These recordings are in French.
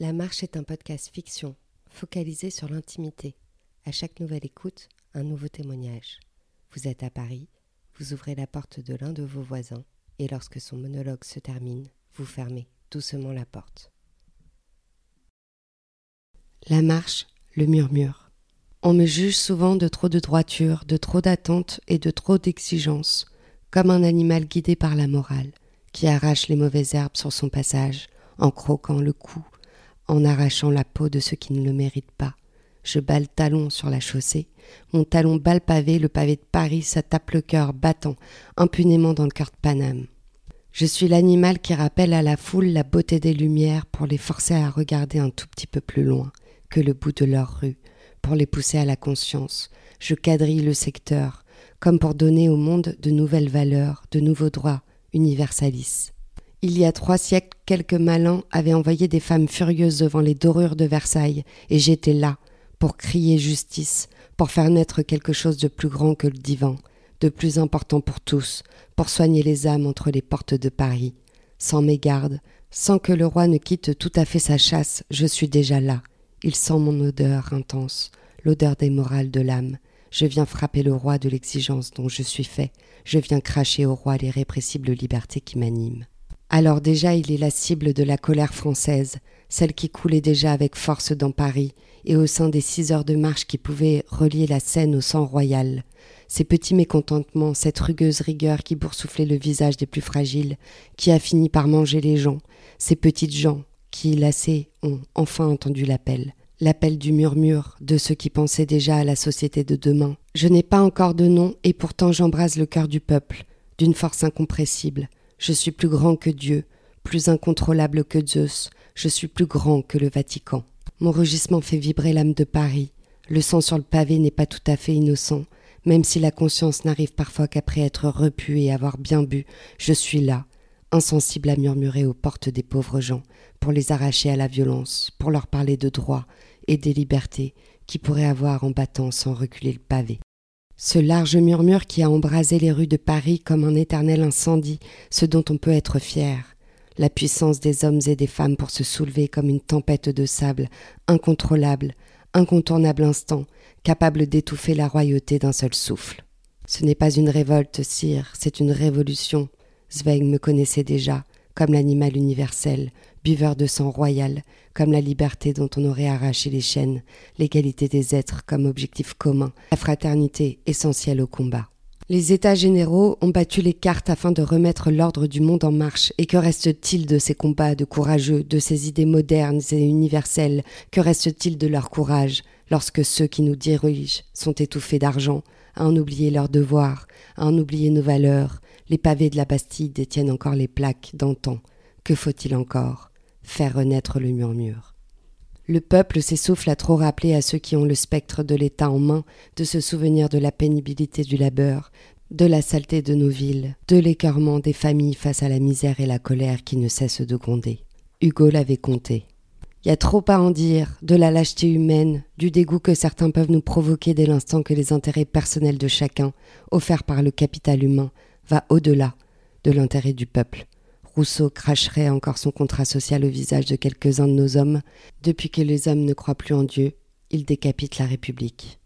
La Marche est un podcast fiction, focalisé sur l'intimité. À chaque nouvelle écoute, un nouveau témoignage. Vous êtes à Paris, vous ouvrez la porte de l'un de vos voisins, et lorsque son monologue se termine, vous fermez doucement la porte. La marche, le murmure. On me juge souvent de trop de droiture, de trop d'attente et de trop d'exigence, comme un animal guidé par la morale, qui arrache les mauvaises herbes sur son passage, en croquant le cou, en arrachant la peau de ceux qui ne le méritent pas. Je bats le talon sur la chaussée. Mon talon bat le pavé, le pavé de Paris, ça tape le cœur battant, impunément dans le cœur de Paname. Je suis l'animal qui rappelle à la foule la beauté des lumières pour les forcer à regarder un tout petit peu plus loin que le bout de leur rue, pour les pousser à la conscience. Je quadrille le secteur, comme pour donner au monde de nouvelles valeurs, de nouveaux droits, universalistes. Il y a trois siècles, quelques malins avaient envoyé des femmes furieuses devant les dorures de Versailles, et j'étais là, pour crier justice, pour faire naître quelque chose de plus grand que le divan, de plus important pour tous, pour soigner les âmes entre les portes de Paris. Sans mégarde, sans que le roi ne quitte tout à fait sa chasse, je suis déjà là. Il sent mon odeur intense, l'odeur des morales de l'âme. Je viens frapper le roi de l'exigence dont je suis fait. Je viens cracher au roi l'irrépressible liberté qui m'anime. Alors déjà il est la cible de la colère française, celle qui coulait déjà avec force dans Paris et au sein des six heures de marche qui pouvaient relier la Seine au sang royal. Ces petits mécontentements, cette rugueuse rigueur qui boursouflait le visage des plus fragiles, qui a fini par manger les gens, ces petites gens qui, lassés, ont enfin entendu l'appel, l'appel du murmure de ceux qui pensaient déjà à la société de demain. Je n'ai pas encore de nom et pourtant j'embrase le cœur du peuple, d'une force incompressible. Je suis plus grand que Dieu, plus incontrôlable que Zeus, je suis plus grand que le Vatican. Mon rugissement fait vibrer l'âme de Paris. Le sang sur le pavé n'est pas tout à fait innocent, même si la conscience n'arrive parfois qu'après être repue et avoir bien bu, je suis là, insensible à murmurer aux portes des pauvres gens, pour les arracher à la violence, pour leur parler de droit et des libertés qui pourraient avoir en battant sans reculer le pavé. Ce large murmure qui a embrasé les rues de Paris comme un éternel incendie, ce dont on peut être fier. La puissance des hommes et des femmes pour se soulever comme une tempête de sable, incontrôlable, incontournable instant, capable d'étouffer la royauté d'un seul souffle. Ce n'est pas une révolte, sire, c'est une révolution. Zweig me connaissait déjà, comme l'animal universel, buveur de sang royal, comme la liberté dont on aurait arraché les chaînes, l'égalité des êtres comme objectif commun, la fraternité essentielle au combat. Les États généraux ont battu les cartes afin de remettre l'ordre du monde en marche, et que reste-t-il de ces combats de courageux, de ces idées modernes et universelles? Que reste-t-il de leur courage lorsque ceux qui nous dirigent sont étouffés d'argent, à en oublier leurs devoirs, à en oublier nos valeurs? Les pavés de la Bastille détiennent encore les plaques d'antan. Que faut-il encore? Faire renaître le murmure. Le peuple s'essouffle à trop rappeler à ceux qui ont le spectre de l'État en main de se souvenir de la pénibilité du labeur, de la saleté de nos villes, de l'écœurement des familles face à la misère et la colère qui ne cessent de gronder. Hugo l'avait compté. Il y a trop à en dire, de la lâcheté humaine, du dégoût que certains peuvent nous provoquer dès l'instant que les intérêts personnels de chacun, offerts par le capital humain, va au-delà de l'intérêt du peuple. Rousseau cracherait encore son contrat social au visage de quelques-uns de nos hommes. Depuis que les hommes ne croient plus en Dieu, ils décapitent la République.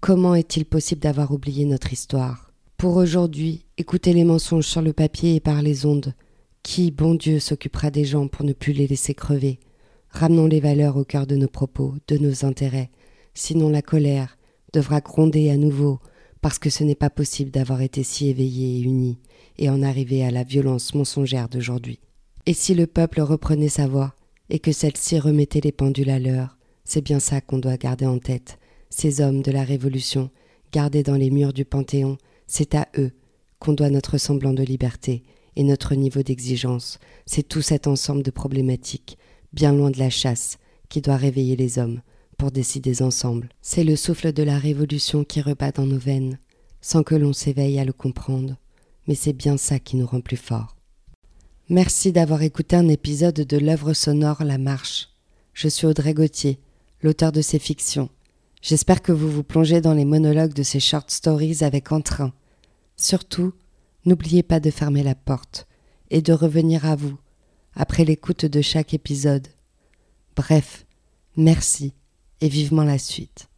Comment est-il possible d'avoir oublié notre histoire? Pour aujourd'hui, écoutez les mensonges sur le papier et par les ondes. Qui, bon Dieu, s'occupera des gens pour ne plus les laisser crever? Ramenons les valeurs au cœur de nos propos, de nos intérêts. Sinon la colère devra gronder à nouveau, parce que ce n'est pas possible d'avoir été si éveillé et uni et en arriver à la violence mensongère d'aujourd'hui. Et si le peuple reprenait sa voix, et que celle-ci remettait les pendules à l'heure, c'est bien ça qu'on doit garder en tête. Ces hommes de la Révolution, gardés dans les murs du Panthéon, c'est à eux qu'on doit notre semblant de liberté et notre niveau d'exigence. C'est tout cet ensemble de problématiques, bien loin de la chasse, qui doit réveiller les hommes pour décider ensemble. C'est le souffle de la Révolution qui rebat dans nos veines, sans que l'on s'éveille à le comprendre mais c'est bien ça qui nous rend plus forts. Merci d'avoir écouté un épisode de l'œuvre sonore La Marche. Je suis Audrey Gauthier, l'auteur de ces fictions. J'espère que vous vous plongez dans les monologues de ces short stories avec entrain. Surtout, n'oubliez pas de fermer la porte et de revenir à vous après l'écoute de chaque épisode. Bref, merci et vivement la suite.